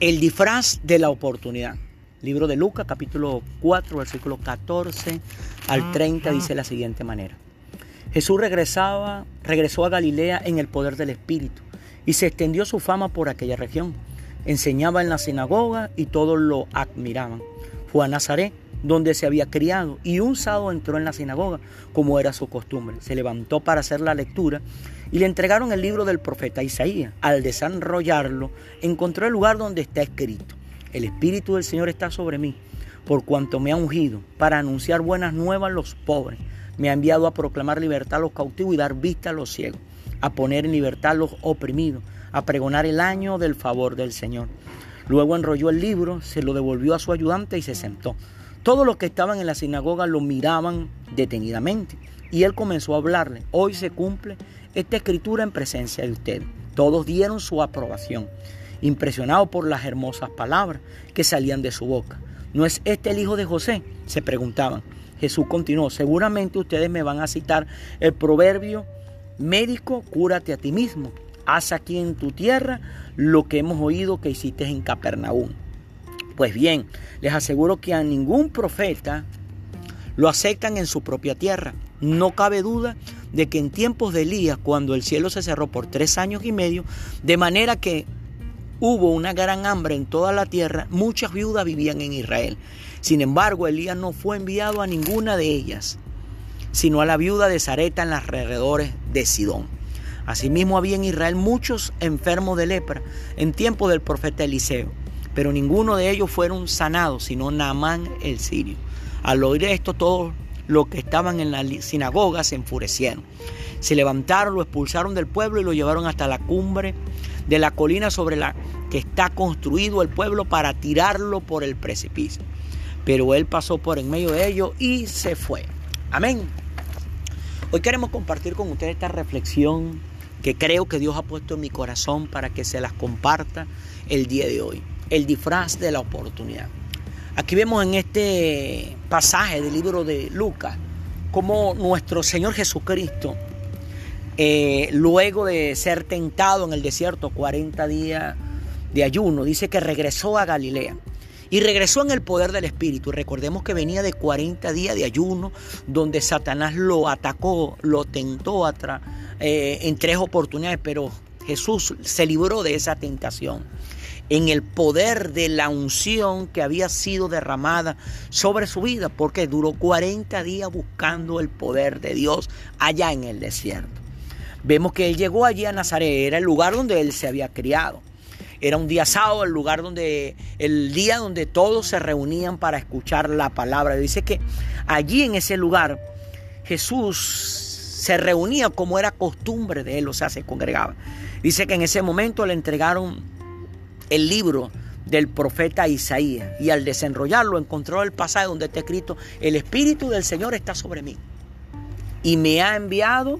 El disfraz de la oportunidad. Libro de Lucas, capítulo 4, versículo 14 al 30, dice la siguiente manera. Jesús regresaba, regresó a Galilea en el poder del Espíritu y se extendió su fama por aquella región. Enseñaba en la sinagoga y todos lo admiraban. Fue a Nazaret, donde se había criado, y un sábado entró en la sinagoga, como era su costumbre. Se levantó para hacer la lectura y le entregaron el libro del profeta Isaías. Al desarrollarlo, encontró el lugar donde está escrito, el Espíritu del Señor está sobre mí, por cuanto me ha ungido, para anunciar buenas nuevas a los pobres. Me ha enviado a proclamar libertad a los cautivos y dar vista a los ciegos, a poner en libertad a los oprimidos, a pregonar el año del favor del Señor. Luego enrolló el libro, se lo devolvió a su ayudante y se sentó. Todos los que estaban en la sinagoga lo miraban detenidamente y él comenzó a hablarle. Hoy se cumple esta escritura en presencia de usted. Todos dieron su aprobación, impresionados por las hermosas palabras que salían de su boca. ¿No es este el hijo de José? Se preguntaban. Jesús continuó, seguramente ustedes me van a citar el proverbio médico, cúrate a ti mismo. Haz aquí en tu tierra lo que hemos oído que hiciste en Capernaum. Pues bien, les aseguro que a ningún profeta lo aceptan en su propia tierra. No cabe duda de que en tiempos de Elías, cuando el cielo se cerró por tres años y medio, de manera que hubo una gran hambre en toda la tierra, muchas viudas vivían en Israel. Sin embargo, Elías no fue enviado a ninguna de ellas, sino a la viuda de Zareta en los alrededores de Sidón. Asimismo había en Israel muchos enfermos de lepra en tiempo del profeta Eliseo, pero ninguno de ellos fueron sanados, sino Naamán el sirio. Al oír esto, todos los que estaban en la sinagoga se enfurecieron. Se levantaron, lo expulsaron del pueblo y lo llevaron hasta la cumbre de la colina sobre la que está construido el pueblo para tirarlo por el precipicio. Pero él pasó por en medio de ellos y se fue. Amén. Hoy queremos compartir con ustedes esta reflexión que creo que Dios ha puesto en mi corazón para que se las comparta el día de hoy. El disfraz de la oportunidad. Aquí vemos en este pasaje del libro de Lucas cómo nuestro Señor Jesucristo, eh, luego de ser tentado en el desierto 40 días de ayuno, dice que regresó a Galilea. Y regresó en el poder del Espíritu. Recordemos que venía de 40 días de ayuno, donde Satanás lo atacó, lo tentó eh, en tres oportunidades, pero Jesús se libró de esa tentación en el poder de la unción que había sido derramada sobre su vida, porque duró 40 días buscando el poder de Dios allá en el desierto. Vemos que él llegó allí a Nazaret, era el lugar donde él se había criado. Era un día sábado, el lugar donde, el día donde todos se reunían para escuchar la palabra. Dice que allí en ese lugar Jesús se reunía como era costumbre de él, o sea, se congregaba. Dice que en ese momento le entregaron el libro del profeta Isaías y al desenrollarlo encontró el pasaje donde está escrito, el Espíritu del Señor está sobre mí y me ha enviado,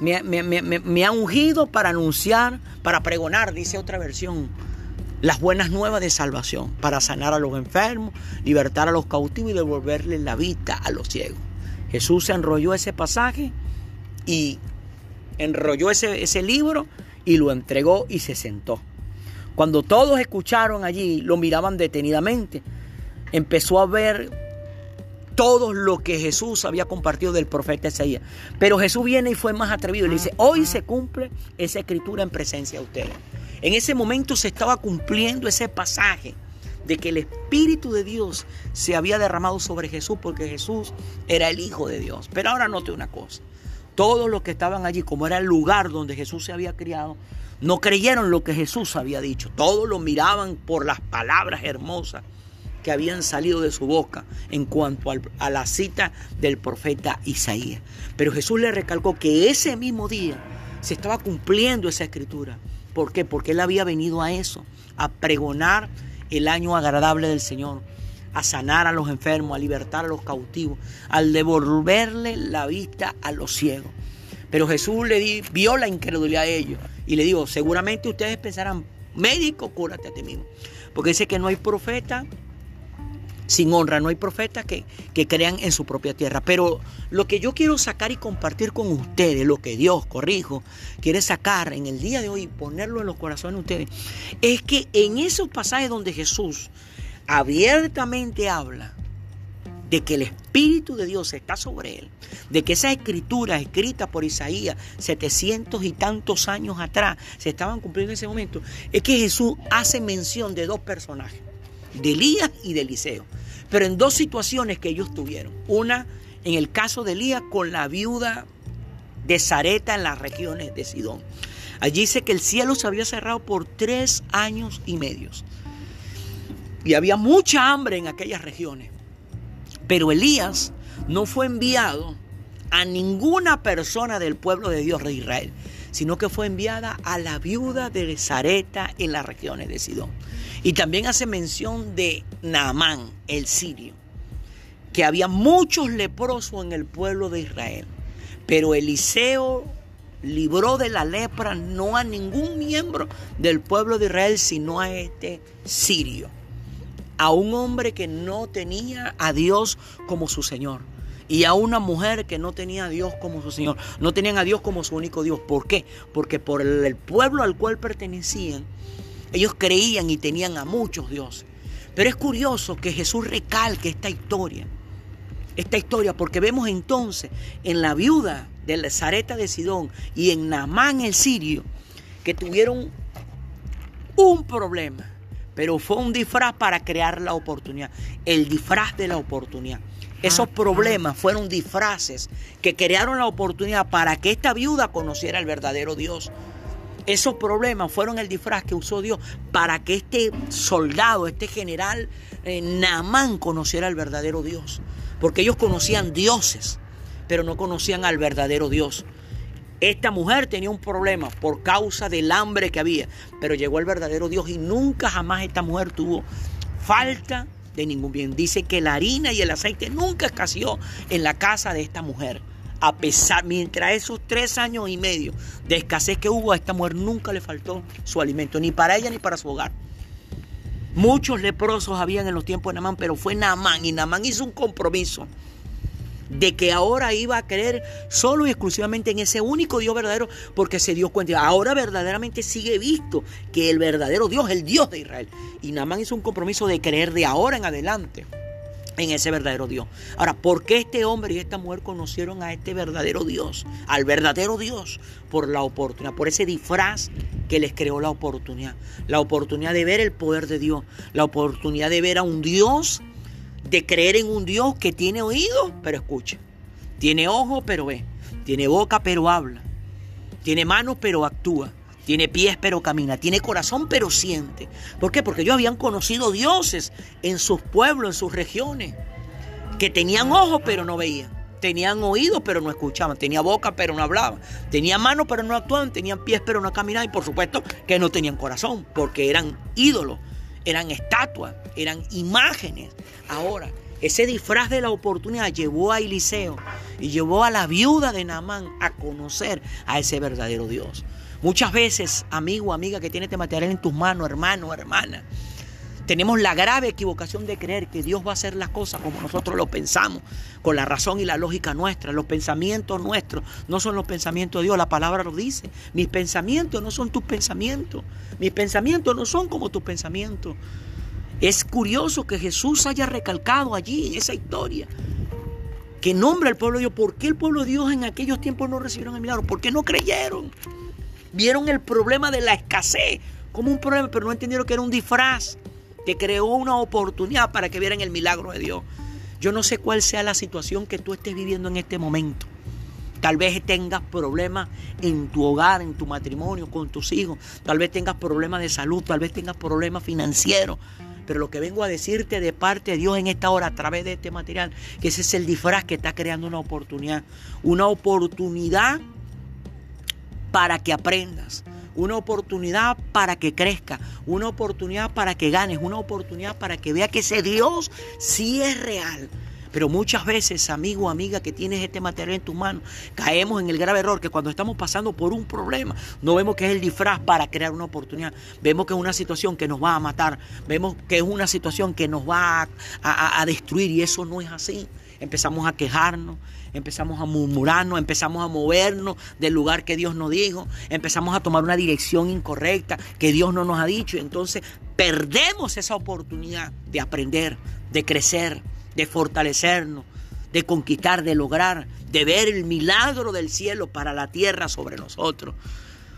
me, ha ungido para anunciar, para pregonar, dice otra versión, las buenas nuevas de salvación, para sanar a los enfermos, libertar a los cautivos y devolverle la vista a los ciegos. Jesús enrolló ese pasaje y enrolló ese libro y lo entregó y se sentó. Cuando todos escucharon allí, lo miraban detenidamente, empezó a ver todo lo que Jesús había compartido del profeta Isaías. Pero Jesús viene y fue más atrevido y le dice, hoy se cumple esa escritura en presencia de ustedes. En ese momento se estaba cumpliendo ese pasaje de que el Espíritu de Dios se había derramado sobre Jesús porque Jesús era el Hijo de Dios. Pero ahora note una cosa. Todos los que estaban allí, como era el lugar donde Jesús se había criado, no creyeron lo que Jesús había dicho. Todos lo miraban por las palabras hermosas que habían salido de su boca en cuanto a la cita del profeta Isaías. Pero Jesús le recalcó que ese mismo día se estaba cumpliendo esa escritura. ¿Por qué? Porque él había venido a eso, a pregonar el año agradable del Señor, a sanar a los enfermos, a libertar a los cautivos, al devolverle la vista a los ciegos. Pero Jesús le vio la incredulidad de ellos y le digo, seguramente ustedes pensarán, médico, cúrate a ti mismo. Porque dice que no hay profeta Sin honra no hay profetas que, que, crean en su propia tierra. Pero lo que yo quiero sacar y compartir con ustedes, lo que Dios, corrijo, quiere sacar en el día de hoy y ponerlo en los corazones de ustedes, es que en esos pasajes donde Jesús abiertamente habla de que el Espíritu de Dios está sobre él, de que esa escritura escrita por Isaías 700 y tantos años atrás se estaban cumpliendo en ese momento, es que Jesús hace mención de dos personajes, de Elías y de Eliseo, pero en dos situaciones que ellos tuvieron. Una, en el caso de Elías, con la viuda de Zareta en las regiones de Sidón. Allí dice que el cielo se había cerrado por tres años y medios. Y había mucha hambre en aquellas regiones. Pero Elías no fue enviado a ninguna persona del pueblo de Dios de Israel, sino que fue enviada a la viuda de Zareta en las regiones de Sidón. Y también hace mención de Naamán, el sirio, que había muchos leprosos en el pueblo de Israel. Pero Eliseo libró de la lepra no a ningún miembro del pueblo de Israel, sino a este sirio a un hombre que no tenía a Dios como su Señor y a una mujer que no tenía a Dios como su Señor. No tenían a Dios como su único Dios. ¿Por qué? Porque por el pueblo al cual pertenecían, ellos creían y tenían a muchos dioses. Pero es curioso que Jesús recalque esta historia. Esta historia, porque vemos entonces en la viuda de la Zareta de Sidón y en Namán el sirio que tuvieron un problema pero fue un disfraz para crear la oportunidad, el disfraz de la oportunidad. Esos problemas fueron disfraces que crearon la oportunidad para que esta viuda conociera el verdadero Dios. Esos problemas fueron el disfraz que usó Dios para que este soldado, este general eh, Naamán conociera el verdadero Dios. Porque ellos conocían dioses, pero no conocían al verdadero Dios. Esta mujer tenía un problema por causa del hambre que había, pero llegó el verdadero Dios y nunca jamás esta mujer tuvo falta de ningún bien. Dice que la harina y el aceite nunca escaseó en la casa de esta mujer. A pesar, mientras esos tres años y medio de escasez que hubo, a esta mujer nunca le faltó su alimento, ni para ella ni para su hogar. Muchos leprosos habían en los tiempos de Namán, pero fue Namán y Namán hizo un compromiso de que ahora iba a creer solo y exclusivamente en ese único Dios verdadero porque se dio cuenta. Ahora verdaderamente sigue visto que el verdadero Dios, el Dios de Israel. Y Namán hizo un compromiso de creer de ahora en adelante en ese verdadero Dios. Ahora, ¿por qué este hombre y esta mujer conocieron a este verdadero Dios? Al verdadero Dios por la oportunidad, por ese disfraz que les creó la oportunidad. La oportunidad de ver el poder de Dios, la oportunidad de ver a un Dios de creer en un Dios que tiene oído, pero escucha. Tiene ojo, pero ve. Tiene boca, pero habla. Tiene manos, pero actúa. Tiene pies, pero camina. Tiene corazón, pero siente. ¿Por qué? Porque ellos habían conocido dioses en sus pueblos, en sus regiones. Que tenían ojos, pero no veían. Tenían oídos, pero no escuchaban. Tenía boca, pero no hablaban. Tenían manos, pero no actuaban. Tenían pies, pero no caminaban. Y por supuesto que no tenían corazón, porque eran ídolos eran estatuas, eran imágenes. Ahora, ese disfraz de la oportunidad llevó a Eliseo y llevó a la viuda de Naamán a conocer a ese verdadero Dios. Muchas veces, amigo, amiga, que tiene este material en tus manos, hermano, hermana, tenemos la grave equivocación de creer que Dios va a hacer las cosas como nosotros lo pensamos, con la razón y la lógica nuestra. Los pensamientos nuestros no son los pensamientos de Dios, la palabra lo dice. Mis pensamientos no son tus pensamientos. Mis pensamientos no son como tus pensamientos. Es curioso que Jesús haya recalcado allí esa historia que nombra al pueblo de Dios. ¿Por qué el pueblo de Dios en aquellos tiempos no recibieron el milagro? ¿Por qué no creyeron? Vieron el problema de la escasez como un problema, pero no entendieron que era un disfraz te creó una oportunidad para que vieran el milagro de Dios. Yo no sé cuál sea la situación que tú estés viviendo en este momento. Tal vez tengas problemas en tu hogar, en tu matrimonio, con tus hijos. Tal vez tengas problemas de salud, tal vez tengas problemas financieros. Pero lo que vengo a decirte de parte de Dios en esta hora a través de este material, que ese es el disfraz que está creando una oportunidad. Una oportunidad para que aprendas una oportunidad para que crezca, una oportunidad para que ganes, una oportunidad para que vea que ese Dios sí es real. Pero muchas veces, amigo o amiga, que tienes este material en tus manos, caemos en el grave error que cuando estamos pasando por un problema, no vemos que es el disfraz para crear una oportunidad. Vemos que es una situación que nos va a matar. Vemos que es una situación que nos va a, destruir y eso no es así. Empezamos a quejarnos, empezamos a murmurarnos, empezamos a movernos del lugar que Dios nos dijo, empezamos a tomar una dirección incorrecta que Dios no nos ha dicho. Entonces perdemos esa oportunidad de aprender, de crecer, de fortalecernos, de conquistar, de lograr, de ver el milagro del cielo para la tierra sobre nosotros.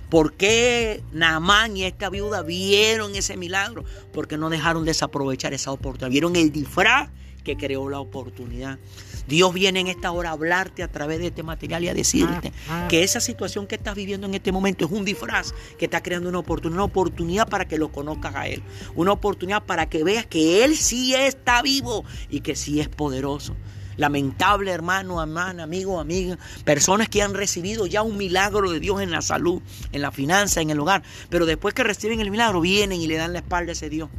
¿Por qué Naamán y esta viuda vieron ese milagro? Porque no dejaron desaprovechar esa oportunidad. Vieron el disfraz que creó la oportunidad. Dios viene en esta hora a hablarte a través de este material y a decirte que esa situación que estás viviendo en este momento es un disfraz que está creando una oportunidad, una oportunidad para que lo conozcas a Él, una oportunidad para que veas que Él sí está vivo y que sí es poderoso. Lamentable hermano, hermana, amigo, amiga, personas que han recibido ya un milagro de Dios en la salud, en la finanza, en el hogar, pero después que reciben el milagro vienen y le dan la espalda a ese Dios.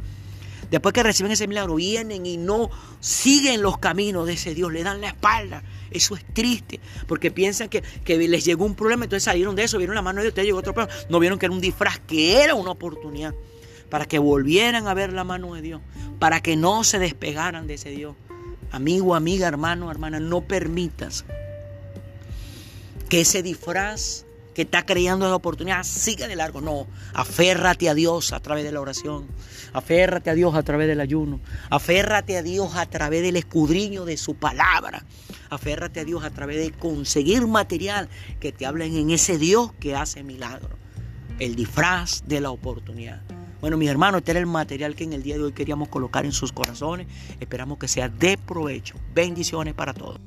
Después que reciben ese milagro, vienen y no siguen los caminos de ese Dios, le dan la espalda. Eso es triste, porque piensan que, les llegó un problema, entonces salieron de eso, vieron la mano de Dios, te llegó otro problema. No vieron que era un disfraz, que era una oportunidad para que volvieran a ver la mano de Dios, para que no se despegaran de ese Dios. Amigo, amiga, hermano, hermana, no permitas que ese disfraz que está creando esa oportunidad siga de largo. No, aférrate a Dios a través de la oración. Aférrate a Dios a través del ayuno. Aférrate a Dios a través del escudriño de su palabra. Aférrate a Dios a través de conseguir material que te hablen en ese Dios que hace milagros. El disfraz de la oportunidad. Bueno, mis hermanos, este era el material que en el día de hoy queríamos colocar en sus corazones. Esperamos que sea de provecho. Bendiciones para todos.